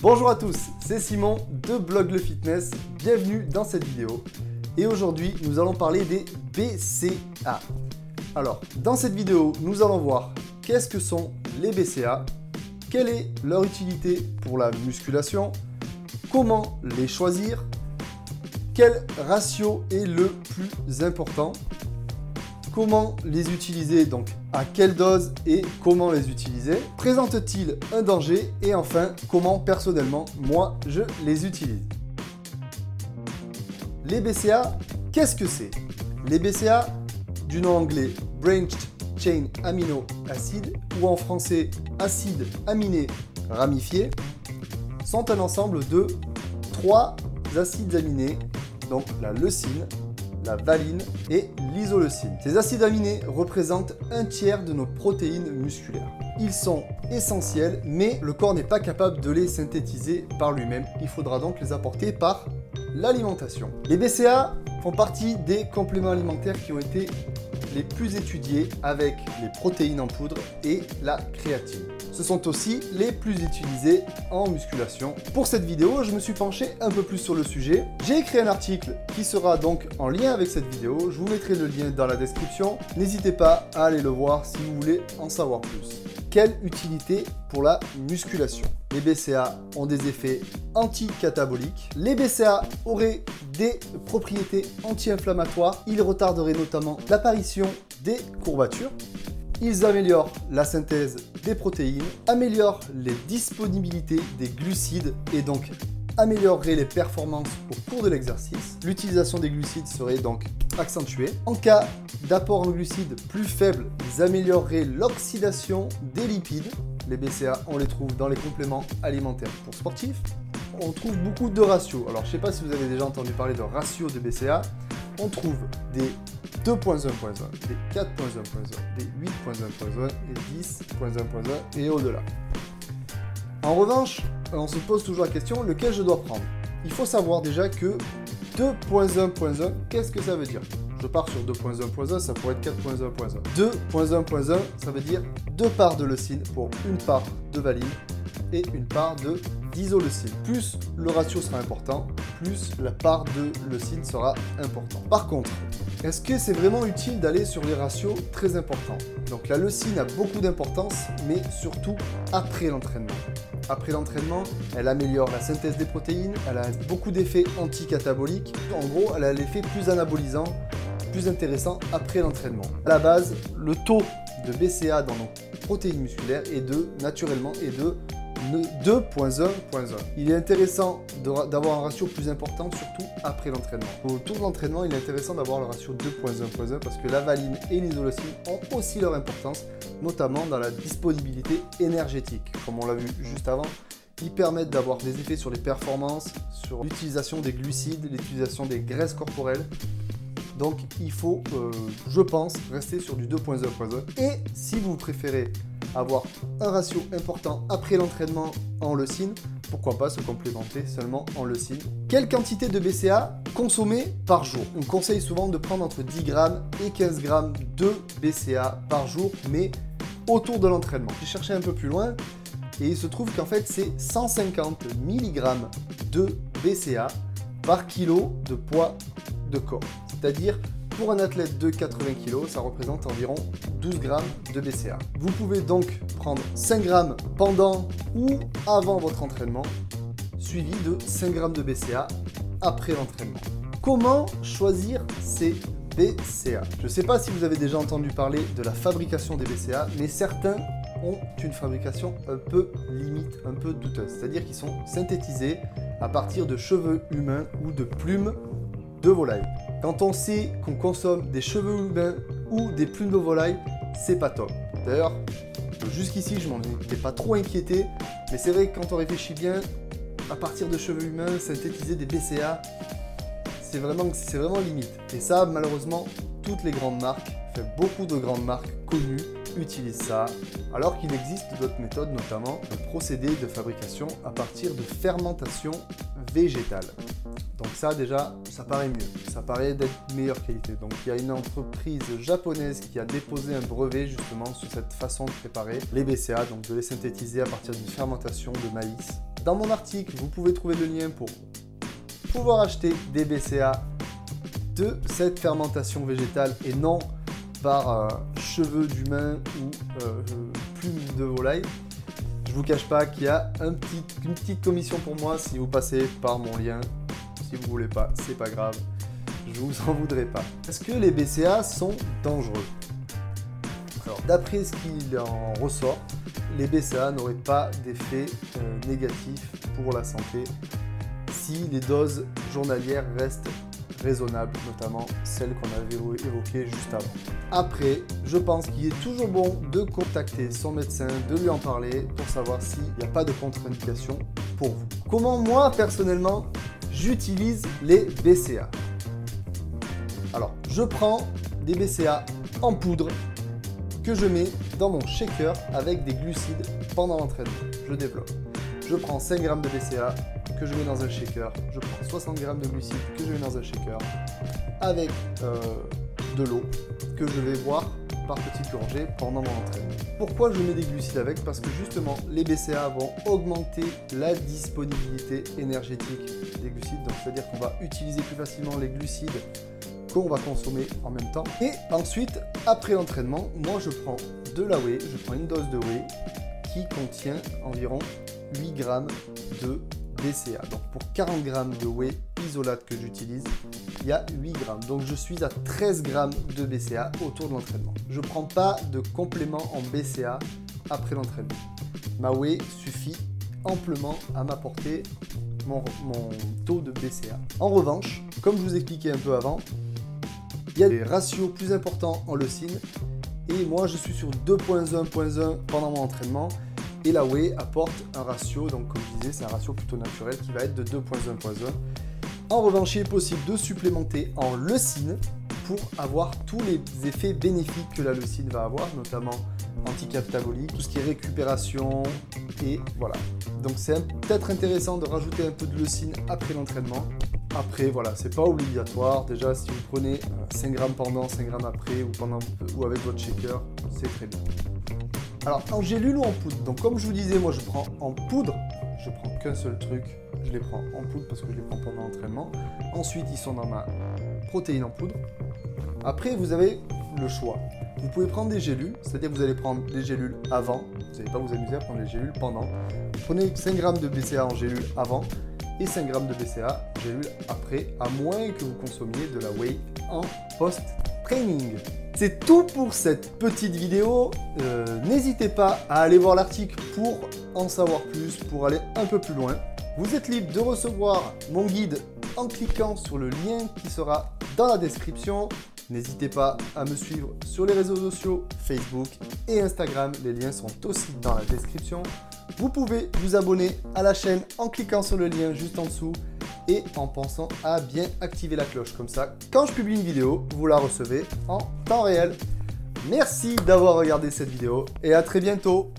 Bonjour à tous, c'est Simon de Blog Le Fitness. Bienvenue dans cette vidéo. Et aujourd'hui, nous allons parler des BCA. Alors, dans cette vidéo, nous allons voir qu'est-ce que sont les BCA, quelle est leur utilité pour la musculation, comment les choisir, quel ratio est le plus important comment les utiliser, donc à quelle dose et comment les utiliser, présente-t-il un danger? Et enfin comment personnellement moi je les utilise? Les BCA, qu'est-ce que c'est? Les BCA, du nom anglais Branched Chain Amino Acid ou en français acide aminé ramifié, sont un ensemble de trois acides aminés, donc la leucine, la valine et l'isoleucine. Ces acides aminés représentent un tiers de nos protéines musculaires. Ils sont essentiels, mais le corps n'est pas capable de les synthétiser par lui-même. Il faudra donc les apporter par l'alimentation. Les BCA font partie des compléments alimentaires qui ont été les plus étudiés avec les protéines en poudre et la créatine. Ce sont aussi les plus utilisés en musculation. Pour cette vidéo, je me suis penché un peu plus sur le sujet. J'ai écrit un article qui sera donc en lien avec cette vidéo. Je vous mettrai le lien dans la description. N'hésitez pas à aller le voir si vous voulez en savoir plus. Quelle utilité pour la musculation? Les BCA ont des effets anti-cataboliques. Les BCA auraient des propriétés anti-inflammatoires. Ils retarderaient notamment l'apparition des courbatures. Ils améliorent la synthèse des protéines, améliorent les disponibilités des glucides et donc amélioreraient les performances au cours de l'exercice. L'utilisation des glucides serait donc accentuée. En cas d'apport en glucides plus faible, ils amélioreraient l'oxydation des lipides. Les BCA, on les trouve dans les compléments alimentaires pour sportifs. On trouve beaucoup de ratios. Alors, je ne sais pas si vous avez déjà entendu parler de ratio de BCA. On trouve des 2.1.1, des 4.1.1, des 8.1.1 et 10.1.1 et au-delà. En revanche, on se pose toujours la question lequel je dois prendre? Il faut savoir déjà que 2.1.1, qu'est-ce que ça veut dire? Je pars sur 2.1.1, ça pourrait être 4.1.1. 2.1.1, ça veut dire deux parts de leucine pour une part de valine et une part de d'isoleucine. Plus le ratio sera important, plus la part de leucine sera importante. Par contre, est-ce que c'est vraiment utile d'aller sur les ratios très importants? Donc la leucine a beaucoup d'importance, mais surtout après l'entraînement. Après l'entraînement, elle améliore la synthèse des protéines, elle a beaucoup d'effets anticataboliques. En gros, elle a l'effet plus anabolisant, plus intéressant après l'entraînement. À la base, le taux de BCA dans nos protéines musculaires est de, naturellement, est de 2.1.1. Il est intéressant d'avoir un ratio plus important, surtout après l'entraînement. Autour de l'entraînement, il est intéressant d'avoir le ratio 2.1.1 parce que la valine et l'isoleucine ont aussi leur importance, notamment dans la disponibilité énergétique. Comme on l'a vu juste avant, ils permettent d'avoir des effets sur les performances, sur l'utilisation des glucides, l'utilisation des graisses corporelles. Donc il faut, euh, je pense, rester sur du 2.1.1. Et si vous préférez avoir un ratio important après l'entraînement en leucine, pourquoi pas se complémenter seulement en leucine. Quelle quantité de BCA consommer par jour? On conseille souvent de prendre entre 10 grammes et 15 grammes de BCA par jour, mais autour de l'entraînement. J'ai cherché un peu plus loin et il se trouve qu'en fait c'est 150 mg de BCA par kilo de poids de corps. C'est-à-dire pour un athlète de 80 kg, ça représente environ 12 grammes de BCA. Vous pouvez donc prendre 5 grammes pendant ou avant votre entraînement, suivi de 5 grammes de BCA après l'entraînement. Comment choisir ces BCA Je ne sais pas si vous avez déjà entendu parler de la fabrication des BCA, mais certains ont une fabrication un peu limite, un peu douteuse. C'est-à-dire qu'ils sont synthétisés à partir de cheveux humains ou de plumes de volaille. Quand on sait qu'on consomme des cheveux humains ou des plumes de volaille, c'est pas top. D'ailleurs, jusqu'ici, je m'en étais pas trop inquiété, mais c'est vrai que quand on réfléchit bien, à partir de cheveux humains, synthétiser des BCA, c'est vraiment, vraiment limite. Et ça, malheureusement, toutes les grandes marques, fait beaucoup de grandes marques connues utilisent ça, alors qu'il existe d'autres méthodes, notamment un procédé de fabrication à partir de fermentation végétale. Donc ça déjà, ça paraît mieux, ça paraît d'être meilleure qualité. Donc il y a une entreprise japonaise qui a déposé un brevet justement sur cette façon de préparer les BCA, donc de les synthétiser à partir d'une fermentation de maïs dans mon article, vous pouvez trouver le lien pour pouvoir acheter des BCA de cette fermentation végétale et non par euh, cheveux d'humain ou euh, plumes de volaille. Je vous cache pas qu'il y a une petite commission pour moi si vous passez par mon lien. Si vous voulez pas, c'est pas grave. Je vous en voudrais pas. Est-ce que les BCA sont dangereux? Alors, d'après ce qu'il en ressort, les BCA n'auraient pas d'effet euh, négatif pour la santé si les doses journalières restent raisonnables, notamment celles qu'on avait évoquées juste avant. Après, je pense qu'il est toujours bon de contacter son médecin, de lui en parler pour savoir s'il n'y a pas de contre-indication pour vous. Comment moi, personnellement, j'utilise les BCA Alors, je prends des BCA en poudre que je mets dans mon shaker avec des glucides pendant l'entraînement. Je développe. Je prends 5 g de BCA que je mets dans un shaker. Je prends 60 g de glucides que je mets dans un shaker avec euh, de l'eau que je vais boire par petites gorgées pendant mon entraînement. Pourquoi je mets des glucides avec? Parce que justement, les BCA vont augmenter la disponibilité énergétique des glucides. Donc, c'est-à-dire qu'on va utiliser plus facilement les glucides qu'on va consommer en même temps. Et ensuite, après l'entraînement, moi je prends de la whey, je prends une dose de whey qui contient environ 8 grammes de BCA. Donc pour 40 grammes de whey isolate que j'utilise, il y a 8 grammes. Donc je suis à 13 grammes de BCA autour de l'entraînement. Je ne prends pas de complément en BCA après l'entraînement. Ma whey suffit amplement à m'apporter mon, mon, taux de BCA. En revanche, comme je vous expliquais un peu avant, il y a des ratios plus importants en leucine et moi je suis sur 2.1.1 pendant mon entraînement et la whey apporte un ratio, donc comme je disais, c'est un ratio plutôt naturel qui va être de 2.1.1. En revanche, il est possible de supplémenter en leucine pour avoir tous les effets bénéfiques que la leucine va avoir, notamment anticaptabolique, tout ce qui est récupération, et voilà. Donc c'est peut-être intéressant de rajouter un peu de leucine après l'entraînement. Après, voilà, c'est pas obligatoire. Déjà, si vous prenez 5 euh, grammes pendant, 5 grammes après, ou, ou avec votre shaker, c'est très bien. Alors, en gélule ou en poudre Donc, comme je vous disais, moi, je prends en poudre. Je prends qu'un seul truc. Je les prends en poudre parce que je les prends pendant l'entraînement. Ensuite, ils sont dans ma protéine en poudre. Après, vous avez le choix. Vous pouvez prendre des gélules, c'est-à-dire que vous allez prendre les gélules avant. Vous n'allez pas vous amuser à prendre les gélules pendant. Vous prenez 5 grammes de BCA en gélule avant et 5 grammes de BCA gélule après, à moins que vous consommiez de la whey en C'est tout pour cette petite vidéo. Euh, n'hésitez pas à aller voir l'article pour en savoir plus, pour aller un peu plus loin. Vous êtes libre de recevoir mon guide en cliquant sur le lien qui sera dans la description. N'hésitez pas à me suivre sur les réseaux sociaux Facebook et Instagram. Les liens sont aussi dans la description. Vous pouvez vous abonner à la chaîne en cliquant sur le lien juste en dessous et en pensant à bien activer la cloche. Comme ça, quand je publie une vidéo, vous la recevez en temps réel. Merci d'avoir regardé cette vidéo et à très bientôt